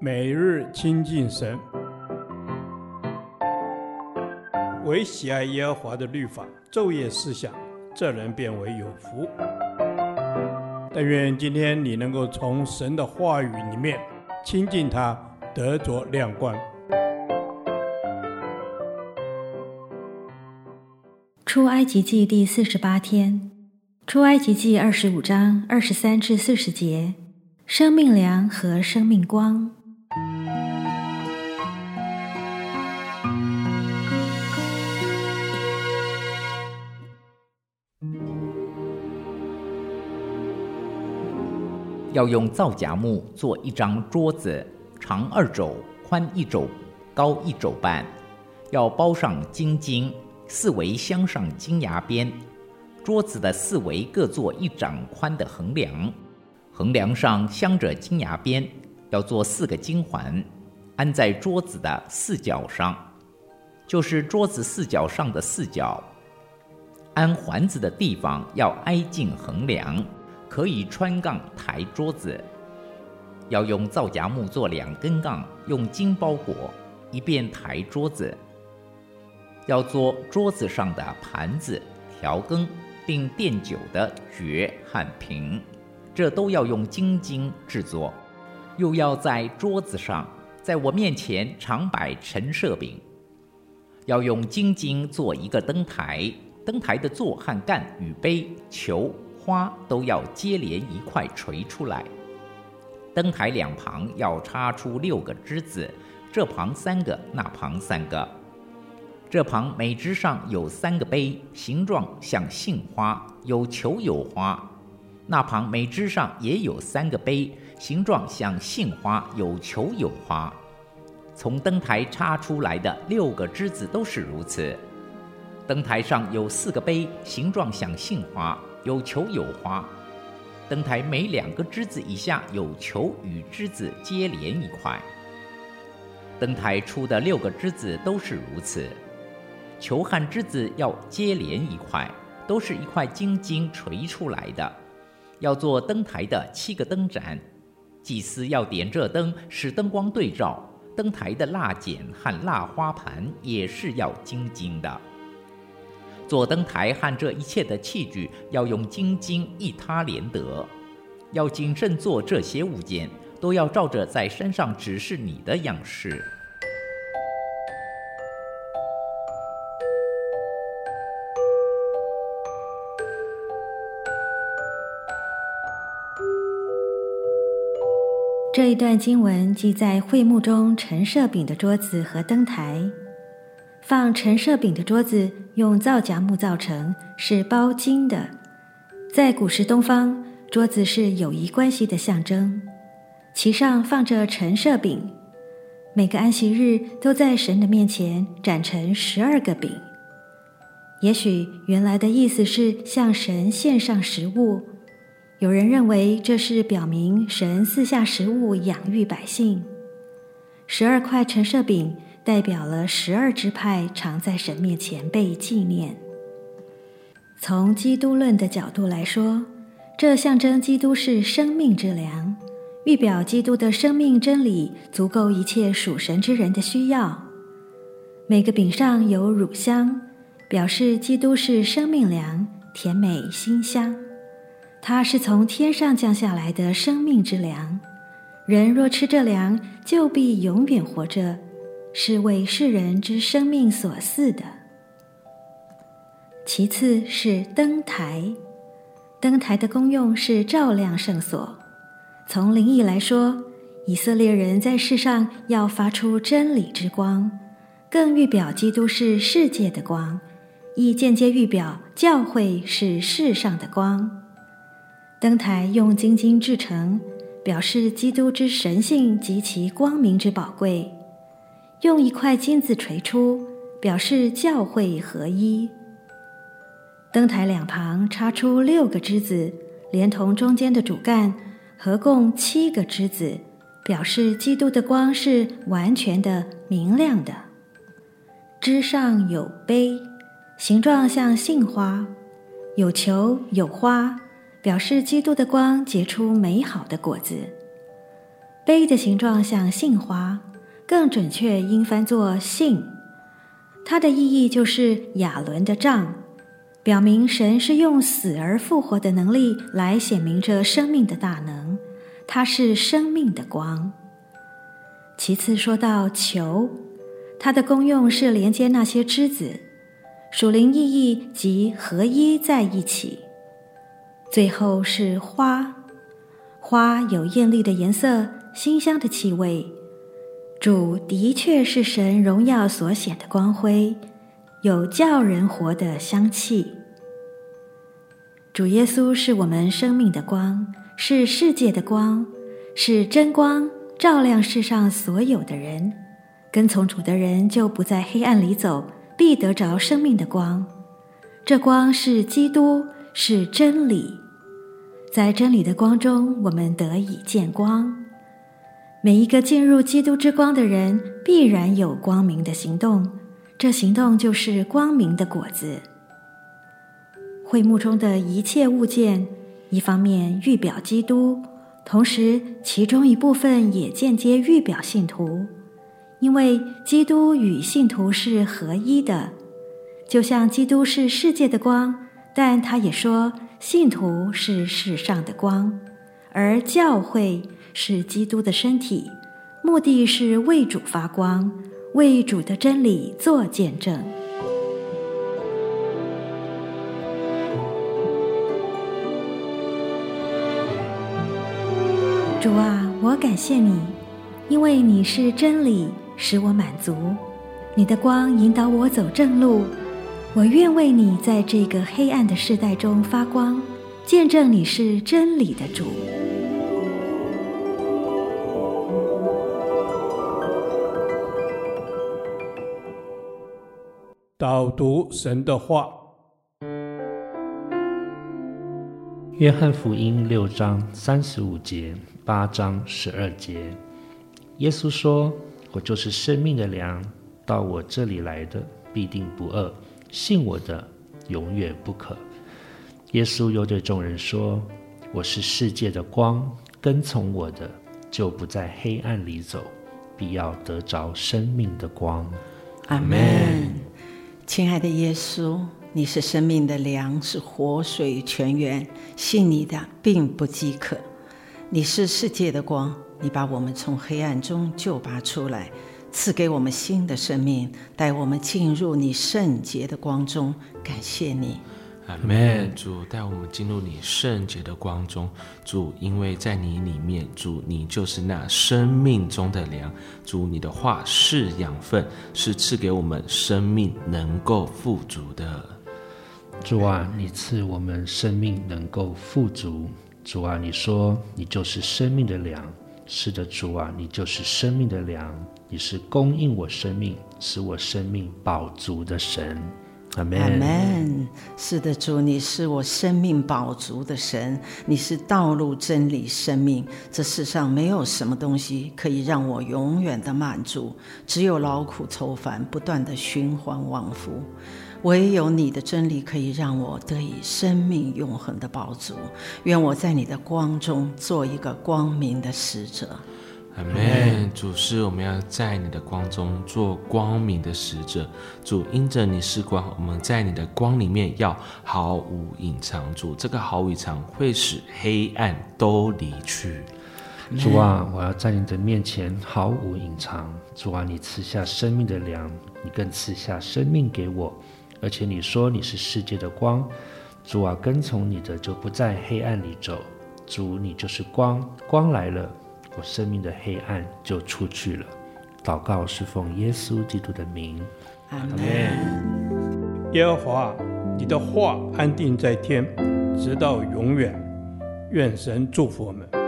每日亲近神，唯喜爱耶和华的律法，昼夜思想，这人便为有福。但愿今天你能够从神的话语里面亲近他，得着亮光。出埃及记第四十八天，出埃及记二十五章二十三至四十节，生命粮和生命光。要用皂荚木做一张桌子，长二肘，宽一肘，高一肘半。要包上金经，四围镶上金牙边。桌子的四围各做一掌宽的横梁，横梁上镶着金牙边。要做四个金环，安在桌子的四角上，就是桌子四角上的四角。安环子的地方要挨近横梁。可以穿杠抬桌子，要用皂荚木做两根杠，用金包裹，以便抬桌子。要做桌子上的盘子、调羹，并垫酒的爵和瓶，这都要用金晶制作。又要在桌子上，在我面前常摆陈设饼。要用金晶做一个灯台，灯台的座和干与杯、球。花都要接连一块垂出来，灯台两旁要插出六个枝子，这旁三个，那旁三个。这旁每枝上有三个杯，形状像杏花，有球有花；那旁每枝上也有三个杯，形状像杏花，有球有花。从灯台插出来的六个枝子都是如此。灯台上有四个杯，形状像杏花。有球有花，灯台每两个枝子以下有球与枝子接连一块。灯台出的六个枝子都是如此，球和枝子要接连一块，都是一块金晶垂出来的。要做灯台的七个灯盏，祭司要点这灯，使灯光对照。灯台的蜡剪和蜡花盘也是要金经的。做灯台和这一切的器具，要用金经一他连得。要谨慎做这些物件，都要照着在山上指示你的样式。这一段经文记在会幕中陈设饼的桌子和灯台。放陈设饼的桌子用皂荚木造成，是包金的。在古时东方，桌子是友谊关系的象征，其上放着陈设饼。每个安息日都在神的面前展成十二个饼。也许原来的意思是向神献上食物，有人认为这是表明神赐下食物养育百姓。十二块陈设饼。代表了十二支派常在神面前被纪念。从基督论的角度来说，这象征基督是生命之粮，预表基督的生命真理足够一切属神之人的需要。每个饼上有乳香，表示基督是生命粮，甜美馨香。它是从天上降下来的生命之粮，人若吃这粮，就必永远活着。是为世人之生命所赐的。其次是灯台，灯台的功用是照亮圣所。从灵意来说，以色列人在世上要发出真理之光，更预表基督是世界的光，亦间接预表教会是世上的光。灯台用金经制成，表示基督之神性及其光明之宝贵。用一块金子锤出，表示教会合一。灯台两旁插出六个枝子，连同中间的主干，合共七个枝子，表示基督的光是完全的、明亮的。枝上有杯，形状像杏花，有球有花，表示基督的光结出美好的果子。杯的形状像杏花，更准确应翻作杏。它的意义就是亚伦的杖，表明神是用死而复活的能力来显明着生命的大能。它是生命的光。其次说到球，它的功用是连接那些枝子，属灵意义即合一在一起。最后是花，花有艳丽的颜色，馨香的气味。主的确是神荣耀所显的光辉，有叫人活的香气。主耶稣是我们生命的光，是世界的光，是真光，照亮世上所有的人。跟从主的人就不在黑暗里走，必得着生命的光。这光是基督，是真理，在真理的光中，我们得以见光。每一个进入基督之光的人，必然有光明的行动，这行动就是光明的果子。会幕中的一切物件，一方面预表基督，同时其中一部分也间接预表信徒，因为基督与信徒是合一的，就像基督是世界的光，但他也说信徒是世上的光，而教会。是基督的身体，目的是为主发光，为主的真理做见证。主啊，我感谢你，因为你是真理，使我满足。你的光引导我走正路，我愿为你在这个黑暗的世代中发光，见证你是真理的主。导读神的话，《约翰福音》六章三十五节，八章十二节，耶稣说：“我就是生命的粮，到我这里来的必定不饿，信我的永远不可。”耶稣又对众人说：“我是世界的光，跟从我的就不在黑暗里走，必要得着生命的光。”阿门。亲爱的耶稣，你是生命的粮，是活水泉源，信你的并不饥渴。你是世界的光，你把我们从黑暗中救拔出来，赐给我们新的生命，带我们进入你圣洁的光中。感谢你。阿门，主带我们进入你圣洁的光中，主，因为在你里面，主，你就是那生命中的粮，主，你的话是养分，是赐给我们生命能够富足的。主啊，你赐我们生命能够富足。主啊，你说你就是生命的粮。是的，主啊，你就是生命的粮，你是供应我生命，使我生命饱足的神。阿门。是的，主，你是我生命饱足的神，你是道路、真理、生命。这世上没有什么东西可以让我永远的满足，只有劳苦愁烦，不断的循环往复。唯有你的真理可以让我得以生命永恒的饱足。愿我在你的光中做一个光明的使者。阿门，主是我们要在你的光中做光明的使者。主因着你是光，我们在你的光里面要毫无隐藏。主这个毫无隐藏会使黑暗都离去。主啊，我要在你的面前毫无隐藏。主啊，你赐下生命的粮，你更赐下生命给我，而且你说你是世界的光。主啊，跟从你的就不在黑暗里走。主，你就是光，光来了。我生命的黑暗就出去了。祷告是奉耶稣基督的名，阿门。耶和华，你的话安定在天，直到永远。愿神祝福我们。